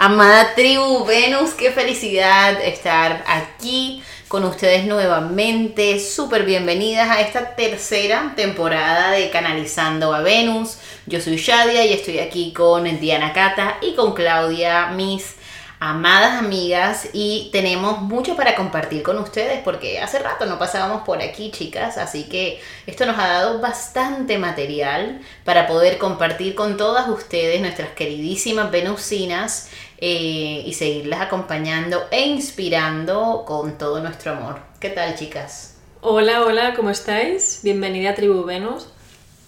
Amada tribu Venus, qué felicidad estar aquí con ustedes nuevamente. Súper bienvenidas a esta tercera temporada de Canalizando a Venus. Yo soy Shadia y estoy aquí con Diana Cata y con Claudia, mis amadas amigas y tenemos mucho para compartir con ustedes porque hace rato no pasábamos por aquí chicas, así que esto nos ha dado bastante material para poder compartir con todas ustedes, nuestras queridísimas venusinas eh, y seguirlas acompañando e inspirando con todo nuestro amor. ¿Qué tal chicas? Hola, hola, ¿cómo estáis? Bienvenida a Tribu Venus.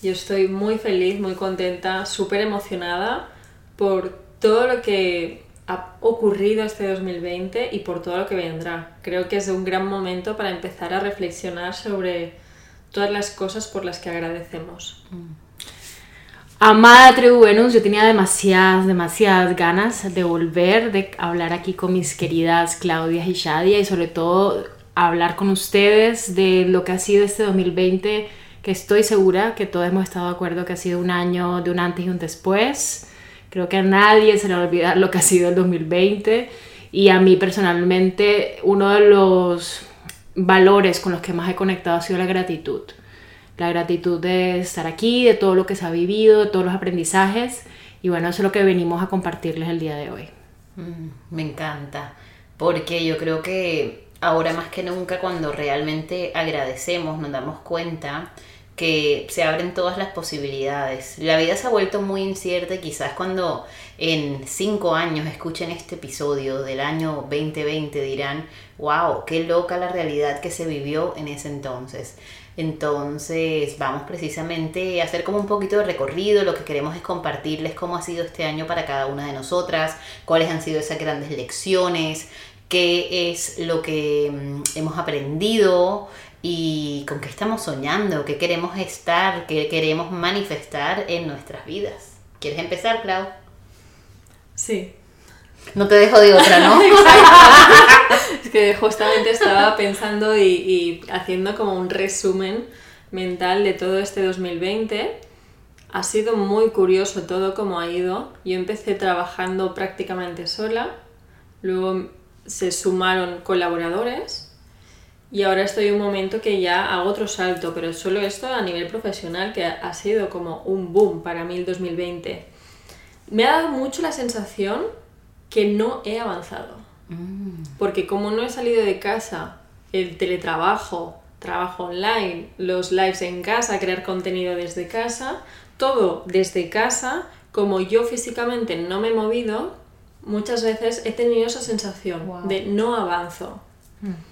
Yo estoy muy feliz, muy contenta, súper emocionada por todo lo que ha ocurrido este 2020 y por todo lo que vendrá. Creo que es un gran momento para empezar a reflexionar sobre todas las cosas por las que agradecemos. Amada Tribu Venus, yo tenía demasiadas, demasiadas ganas de volver, de hablar aquí con mis queridas Claudia y Shadia y sobre todo hablar con ustedes de lo que ha sido este 2020, que estoy segura que todos hemos estado de acuerdo que ha sido un año de un antes y un después Creo que a nadie se le va a olvidar lo que ha sido el 2020 y a mí personalmente uno de los valores con los que más he conectado ha sido la gratitud. La gratitud de estar aquí, de todo lo que se ha vivido, de todos los aprendizajes y bueno, eso es lo que venimos a compartirles el día de hoy. Mm, me encanta, porque yo creo que ahora más que nunca cuando realmente agradecemos nos damos cuenta que se abren todas las posibilidades. La vida se ha vuelto muy incierta y quizás cuando en cinco años escuchen este episodio del año 2020 dirán, wow, qué loca la realidad que se vivió en ese entonces. Entonces vamos precisamente a hacer como un poquito de recorrido, lo que queremos es compartirles cómo ha sido este año para cada una de nosotras, cuáles han sido esas grandes lecciones, qué es lo que mm, hemos aprendido, y con qué estamos soñando, qué queremos estar, qué queremos manifestar en nuestras vidas. ¿Quieres empezar, Clau? Sí. No te dejo de otra, ¿no? es que justamente estaba pensando y, y, haciendo como un resumen mental de todo este 2020. Ha sido muy curioso todo cómo ha ido. Yo empecé trabajando prácticamente sola, luego se sumaron colaboradores y ahora estoy en un momento que ya hago otro salto, pero solo esto a nivel profesional, que ha sido como un boom para mí el 2020. Me ha dado mucho la sensación que no he avanzado. Mm. Porque como no he salido de casa, el teletrabajo, trabajo online, los lives en casa, crear contenido desde casa, todo desde casa, como yo físicamente no me he movido, muchas veces he tenido esa sensación de no avanzo. Mm.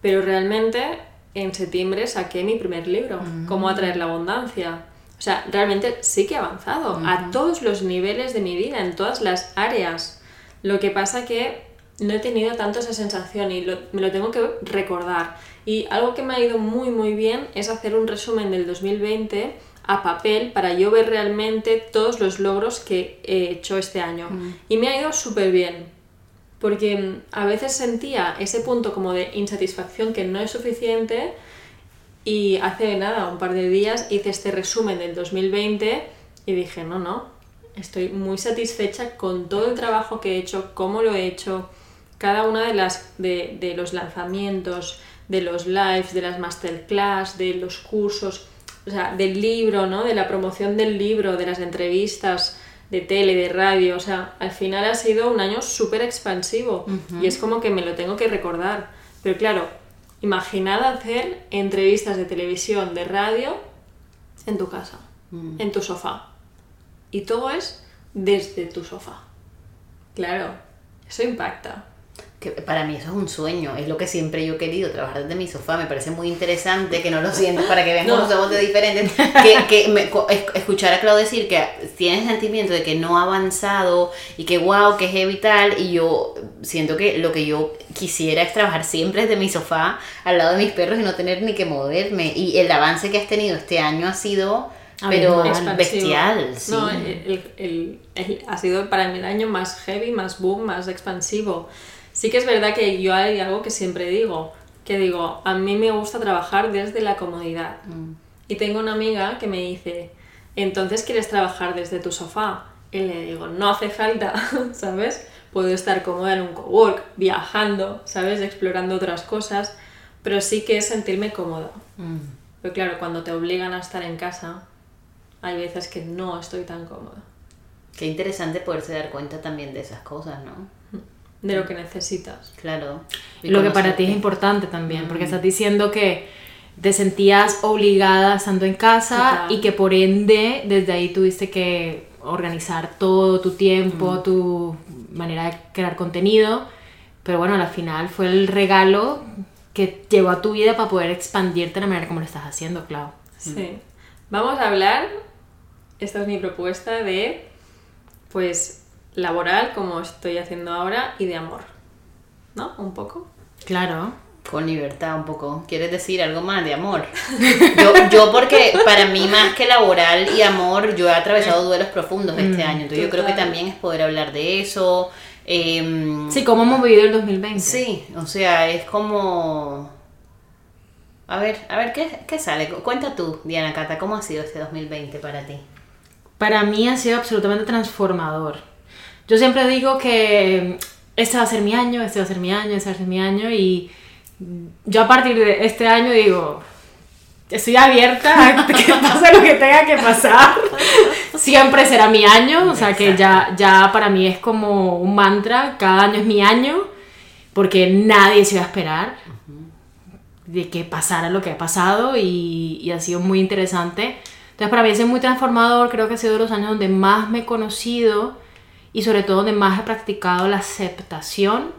Pero realmente en septiembre saqué mi primer libro, Cómo atraer la abundancia. O sea, realmente sí que he avanzado a todos los niveles de mi vida, en todas las áreas. Lo que pasa que no he tenido tanto esa sensación y me lo tengo que recordar. Y algo que me ha ido muy muy bien es hacer un resumen del 2020 a papel para yo ver realmente todos los logros que he hecho este año. Y me ha ido súper bien porque mm, a veces sentía ese punto como de insatisfacción que no es suficiente y hace nada, un par de días hice este resumen del 2020 y dije, no, no, estoy muy satisfecha con todo el trabajo que he hecho, cómo lo he hecho, cada una de, las, de, de los lanzamientos, de los lives, de las masterclass, de los cursos, o sea, del libro, ¿no? De la promoción del libro, de las entrevistas, de tele, de radio, o sea, al final ha sido un año súper expansivo y es como que me lo tengo que recordar. Pero claro, imaginad hacer entrevistas de televisión, de radio, en tu casa, mm. en tu sofá. Y todo es desde tu sofá. Claro, eso impacta. Que para mí eso es un sueño, es lo que siempre yo he querido, trabajar desde mi sofá, me parece muy interesante, que no lo siento para que vean cómo somos de diferentes, que, que me, escuchar a Claudio decir que tiene sentimiento de que no ha avanzado y que wow, que es vital y yo siento que lo que yo quisiera es trabajar siempre desde mi sofá al lado de mis perros y no tener ni que moverme y el avance que has tenido este año ha sido pero bestial. Sí. No, el, ha sido para mí el año más heavy, más boom, más expansivo. Sí que es verdad que yo hay algo que siempre digo, que digo, a mí me gusta trabajar desde la comodidad. Mm. Y tengo una amiga que me dice, entonces quieres trabajar desde tu sofá. Y le digo, no hace falta, ¿sabes? Puedo estar cómoda en un cowork, viajando, ¿sabes? Explorando otras cosas, pero sí que es sentirme cómoda. Mm. Pero claro, cuando te obligan a estar en casa, hay veces que no estoy tan cómoda. Qué interesante poderse dar cuenta también de esas cosas, ¿no? De lo que necesitas. Claro. lo que para ti es importante también, porque estás diciendo que te sentías obligada estando en casa y que por ende desde ahí tuviste que organizar todo tu tiempo, tu manera de crear contenido, pero bueno, al final fue el regalo que llegó a tu vida para poder expandirte de la manera como lo estás haciendo, Clau. Sí. Vamos a hablar, esta es mi propuesta de, pues, laboral, como estoy haciendo ahora, y de amor. ¿No? Un poco. Claro. Con libertad un poco. ¿Quieres decir algo más de amor? Yo, yo porque para mí más que laboral y amor, yo he atravesado duelos profundos este mm, año. Entonces yo creo que también es poder hablar de eso. Eh, sí, cómo hemos vivido el 2020. Sí, o sea, es como... A ver, a ver, ¿qué, qué sale? Cuenta tú, Diana Cata, ¿cómo ha sido este 2020 para ti? Para mí ha sido absolutamente transformador yo siempre digo que este va a ser mi año, este va a ser mi año, este va a ser mi año y yo a partir de este año digo, estoy abierta a que pase lo que tenga que pasar. Siempre será mi año, o sea que ya, ya para mí es como un mantra, cada año es mi año, porque nadie se iba a esperar de que pasara lo que ha pasado y, y ha sido muy interesante. Entonces para mí es muy transformador, creo que ha sido de los años donde más me he conocido y sobre todo donde más he practicado la aceptación,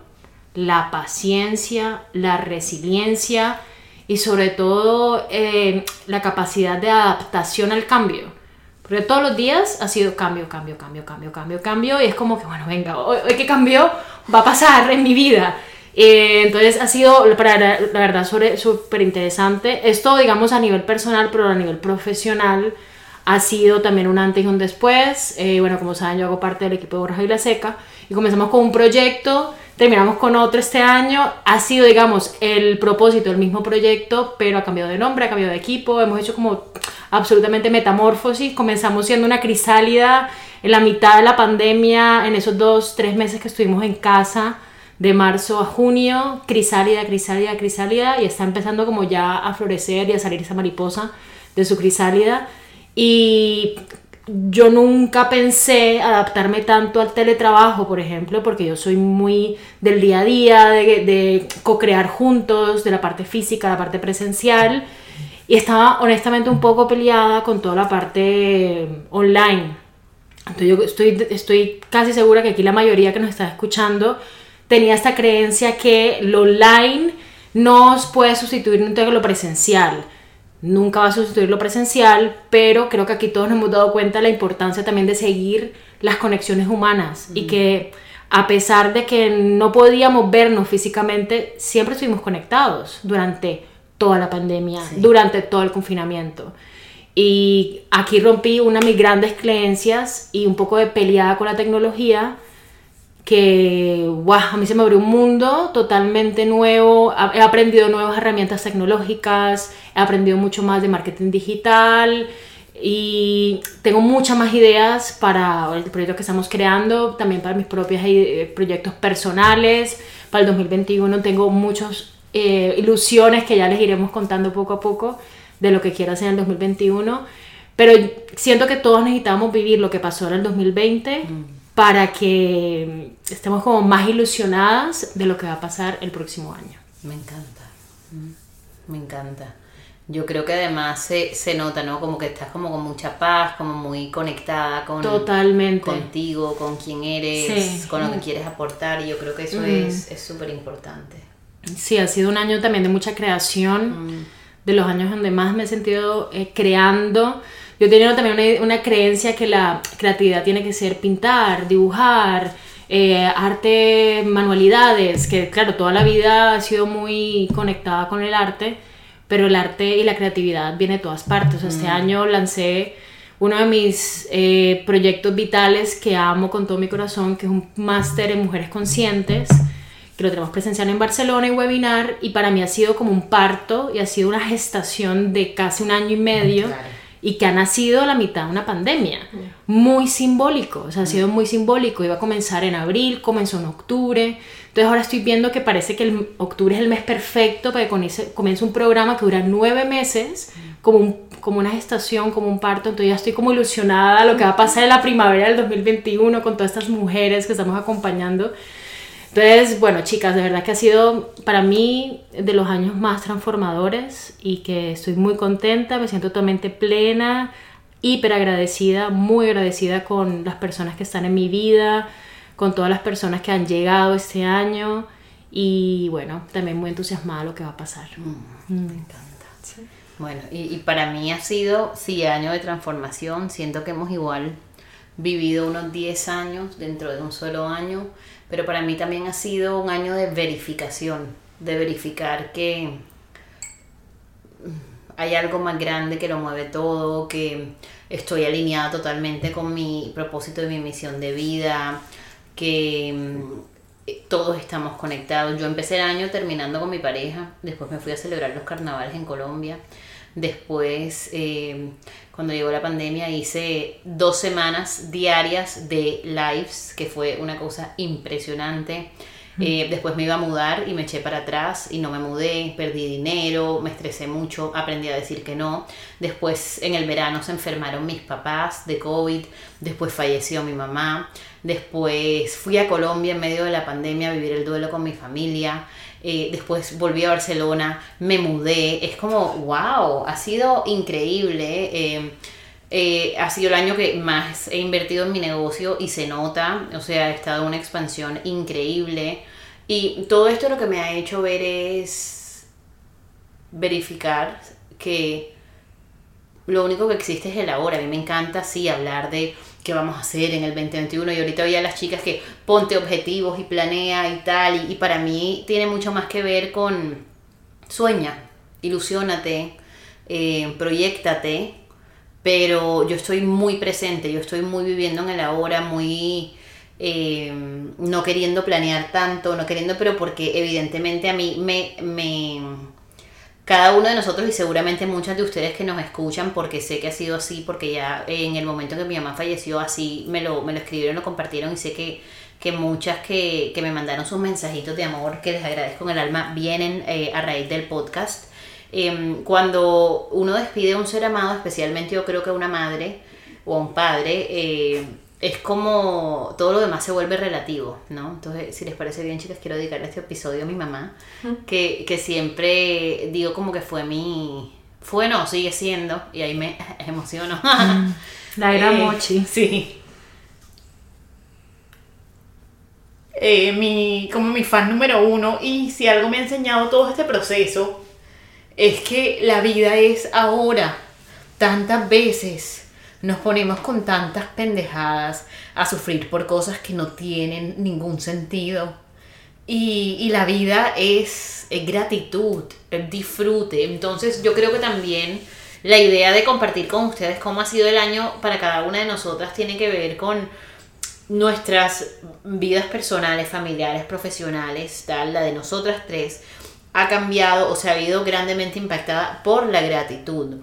la paciencia, la resiliencia y sobre todo eh, la capacidad de adaptación al cambio. Porque todos los días ha sido cambio, cambio, cambio, cambio, cambio, cambio y es como que, bueno, venga, hoy, que cambió va a pasar en mi vida. Eh, entonces ha sido, para, la, verdad, súper interesante. Esto, digamos, a nivel personal, pero a nivel profesional ha sido también un antes y un después. Eh, bueno, como saben, yo hago parte del equipo de Borja y La Seca y comenzamos con un proyecto, terminamos con otro este año. Ha sido, digamos, el propósito del mismo proyecto, pero ha cambiado de nombre, ha cambiado de equipo. Hemos hecho como absolutamente metamorfosis. Comenzamos siendo una crisálida en la mitad de la pandemia, en esos dos, tres meses que estuvimos en casa de marzo a junio, crisálida, crisálida, crisálida, y está empezando como ya a florecer y a salir esa mariposa de su crisálida. Y yo nunca pensé adaptarme tanto al teletrabajo, por ejemplo, porque yo soy muy del día a día, de, de co-crear juntos, de la parte física, la parte presencial, y estaba honestamente un poco peleada con toda la parte online. Entonces yo estoy, estoy casi segura que aquí la mayoría que nos está escuchando tenía esta creencia que lo online no puede sustituir un lo presencial nunca va a sustituir lo presencial, pero creo que aquí todos nos hemos dado cuenta de la importancia también de seguir las conexiones humanas y que a pesar de que no podíamos vernos físicamente, siempre estuvimos conectados durante toda la pandemia, durante todo el confinamiento. Y aquí rompí una de mis grandes creencias y un poco de peleada con la tecnología que wow, a mí se me abrió un mundo totalmente nuevo, he aprendido nuevas herramientas tecnológicas, he aprendido mucho más de marketing digital y tengo muchas más ideas para el proyecto que estamos creando, también para mis propios eh, proyectos personales. Para el 2021 tengo muchas eh, ilusiones que ya les iremos contando poco a poco de lo que quiero hacer en el 2021. Pero siento que todos necesitamos vivir lo que pasó en el 2020 para que estemos como más ilusionadas de lo que va a pasar el próximo año. Me encanta, mm, me encanta. yo creo que además se, se nota, ¿no? Como que estás como con mucha paz, como muy conectada con Totalmente. contigo, con quién eres, Sí. con lo que quieres aportar y yo creo que eso es es súper importante. Sí, ha sido un año también de mucha creación, de los años donde más me he sentido eh, creando. Yo he tenido también una, una creencia que la creatividad tiene que ser pintar, dibujar, eh, arte, manualidades, que claro, toda la vida ha sido muy conectada con el arte, pero el arte y la creatividad viene de todas partes. O sea, Este año lancé uno de mis eh, proyectos vitales que amo con todo mi corazón, que es un máster en mujeres conscientes, que lo tenemos presencial en Barcelona y webinar, y para mí ha sido como un parto y ha sido una gestación de casi un año y medio. Claro. Y que ha nacido a la mitad de una pandemia. Muy simbólico, o sea, ha sido muy simbólico. Iba a comenzar en abril, comenzó en octubre. Entonces ahora estoy viendo que parece que el octubre es el mes perfecto para que comience, un programa que dura nueve meses, como, un- como una gestación, como un parto. Entonces ya estoy como ilusionada lo que va a pasar en la primavera del 2021 con todas estas mujeres que estamos acompañando. Entonces, bueno, chicas, de verdad que ha sido para mí de los años más transformadores y que estoy muy contenta, me siento totalmente plena, hiper agradecida, muy agradecida con las personas que están en mi vida, con todas las personas que han llegado este año y bueno, también muy entusiasmada lo que va a pasar. Bueno, y, y para mí ha sido, sí, año de transformación. Siento que hemos igual vivido unos 10 años dentro de un solo año, pero para mí también ha sido un año de verificación, de verificar que hay algo más grande que lo mueve todo, que estoy alineada totalmente con mi propósito y mi misión de vida, que mm, todos estamos conectados. Yo empecé el año terminando con mi pareja, después me fui a celebrar los carnavales en Colombia, después eh, cuando llegó la pandemia hice dos semanas diarias de lives, que fue una cosa impresionante. Eh, después me iba a mudar y me eché para atrás y no me mudé, perdí dinero, me estresé mucho, aprendí a decir que no. Después en el verano se enfermaron mis papás de COVID, después falleció mi mamá, después fui a Colombia en medio de la pandemia a vivir el duelo con mi familia, eh, después volví a Barcelona, me mudé, es como, wow, ha sido increíble. eh, ha sido el año que más he invertido en mi negocio y se nota, o sea, ha estado una expansión increíble. Y todo esto lo que me ha hecho ver es verificar que lo único que existe es el ahora. A mí me encanta, sí, hablar de qué vamos a hacer en el 2021. Y ahorita veía a las chicas que ponte objetivos y planea y tal. Y, para mí tiene mucho más que ver con sueña, ilusionate, eh, proyectate. Pero yo estoy muy presente, yo estoy muy viviendo en el ahora, muy eh, no queriendo planear tanto, no queriendo, pero porque evidentemente a mí me, me cada uno de nosotros y seguramente muchas de ustedes que nos escuchan, porque sé que ha sido así, porque ya en el momento en que mi mamá falleció, así me lo, me lo escribieron, lo compartieron y sé que, que muchas que, que me mandaron sus mensajitos de amor, que les agradezco en el alma, vienen eh, a raíz del podcast. Em, cuando uno despide a un ser amado, especialmente yo creo que a una madre o a un padre, eh, es como todo lo demás se vuelve relativo, ¿no? Entonces, si les parece bien, chicas, quiero dedicarle este episodio a mi mamá, que, que siempre digo como que fue mi... Fue, no, sigue siendo, y ahí me emociono. La era Eh, Mochi. Sí. Eh, mi, como mi fan número uno, y si algo me ha enseñado todo este proceso, es que la vida es ahora. Tantas veces nos ponemos con tantas pendejadas a sufrir por cosas que no tienen ningún sentido. Y, la vida es, gratitud, es disfrute. Entonces yo creo que también la idea de compartir con ustedes cómo ha sido el año para cada una de nosotras tiene que ver con nuestras vidas personales, familiares, profesionales, tal, la de nosotras tres, ha cambiado o se ha habido grandemente impactada por la gratitud.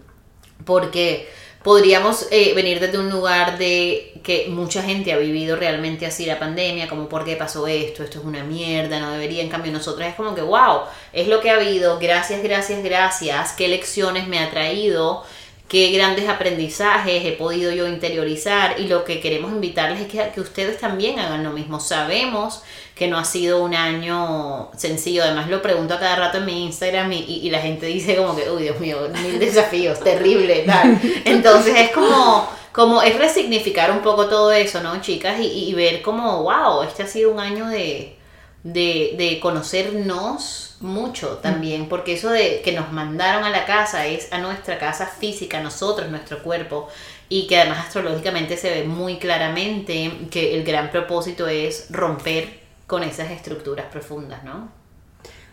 Porque podríamos eh, venir desde un lugar de que mucha gente ha vivido realmente así la pandemia, como por qué pasó esto, esto es una mierda, no debería, en cambio nosotras es como que, wow, es lo que ha habido, gracias, gracias, gracias, qué lecciones me ha traído, qué grandes aprendizajes he podido yo interiorizar y lo que queremos invitarles es que, que ustedes también hagan lo mismo. Sabemos que no ha sido un año sencillo, además lo pregunto a cada rato en mi Instagram y, y, la gente dice como que, uy Dios mío, mil desafíos, terrible, tal. Entonces es como, como es resignificar un poco todo eso, ¿no, chicas? Y, y ver como, wow, este ha sido un año de, de, de conocernos mucho también, porque eso de que nos mandaron a la casa es a nuestra casa física, nosotros, nuestro cuerpo, y que además astrológicamente se ve muy claramente que el gran propósito es romper con esas estructuras profundas, ¿no?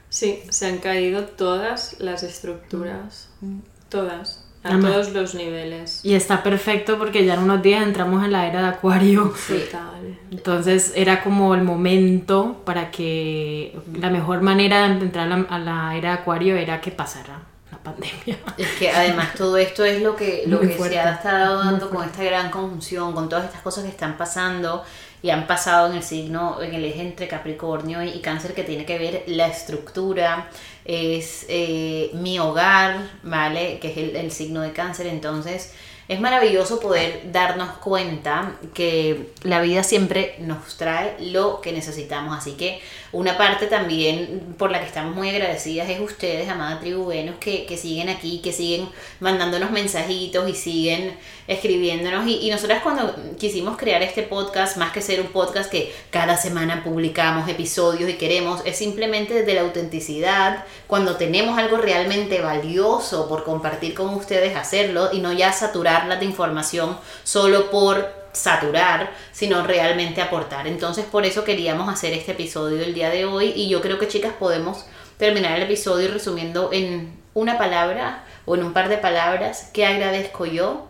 Sí, se han caído todas las estructuras, todas. A todos los niveles. Y está perfecto porque ya en unos días entramos en la era de Acuario. Total. Entonces era como el momento para que la mejor manera de entrar a la, era de Acuario era que pasara la pandemia. Es que además todo esto es lo que, lo que se ha estado dando con esta gran conjunción, con todas estas cosas que están pasando y han pasado en el signo, en el eje entre Capricornio y Cáncer que tiene que ver la estructura, es eh, mi hogar, ¿vale? Que es el, el signo de Cáncer, entonces es maravilloso poder darnos cuenta que la vida siempre nos trae lo que necesitamos. Así que una parte también por la que estamos muy agradecidas es ustedes, amada tribu Venus, que, que siguen aquí, que siguen mandándonos mensajitos y siguen escribiéndonos. Y, y nosotras cuando quisimos crear este podcast, más que ser un podcast que cada semana publicamos episodios y queremos, es simplemente desde la autenticidad, cuando tenemos algo realmente valioso por compartir con ustedes, hacerlo y no ya saturar de información solo por saturar, sino realmente aportar. Entonces por eso queríamos hacer este episodio el día de hoy y yo creo que chicas podemos terminar el episodio resumiendo en una palabra o en un par de palabras qué agradezco yo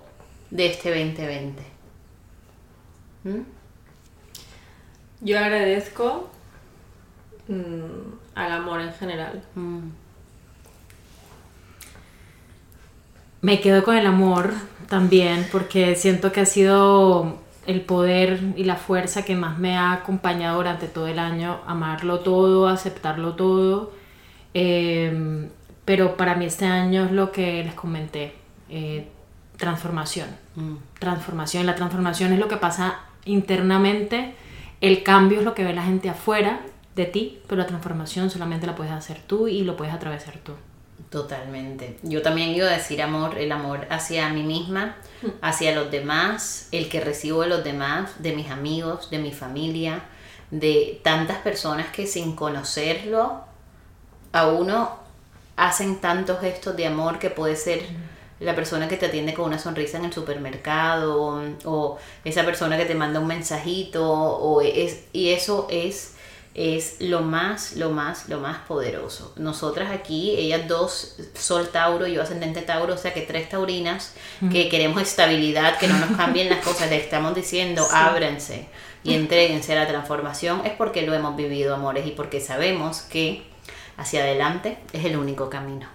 de este 2020. ¿Mm? Yo agradezco mm, al amor en general. Mm. Me quedo con el amor también porque siento que ha sido el poder y la fuerza que más me ha acompañado durante todo el año, amarlo todo, aceptarlo todo. Em, pero para mí este año es lo que les comenté, eh, transformación. Mm. Transformación. La transformación es lo que pasa internamente, el cambio es lo que ve la gente afuera de ti, pero la transformación solamente la puedes hacer tú y lo puedes atravesar tú. Totalmente. Yo también iba a decir amor, el amor hacia mí misma, hacia los demás, el que recibo de los demás, de mis amigos, de mi familia, de tantas personas que sin conocerlo a uno hacen tantos gestos de amor que puede ser la persona que te atiende con una sonrisa en el supermercado o, esa persona que te manda un mensajito o es, y eso es es lo más, lo más, lo más poderoso. Nosotras aquí, ellas dos, Sol Tauro, yo ascendente Tauro, o sea que tres taurinas, que queremos estabilidad, que no nos cambien las cosas, le estamos diciendo, ábrense y entréguense a la transformación, es porque lo hemos vivido, amores, y porque sabemos que hacia adelante es el único camino.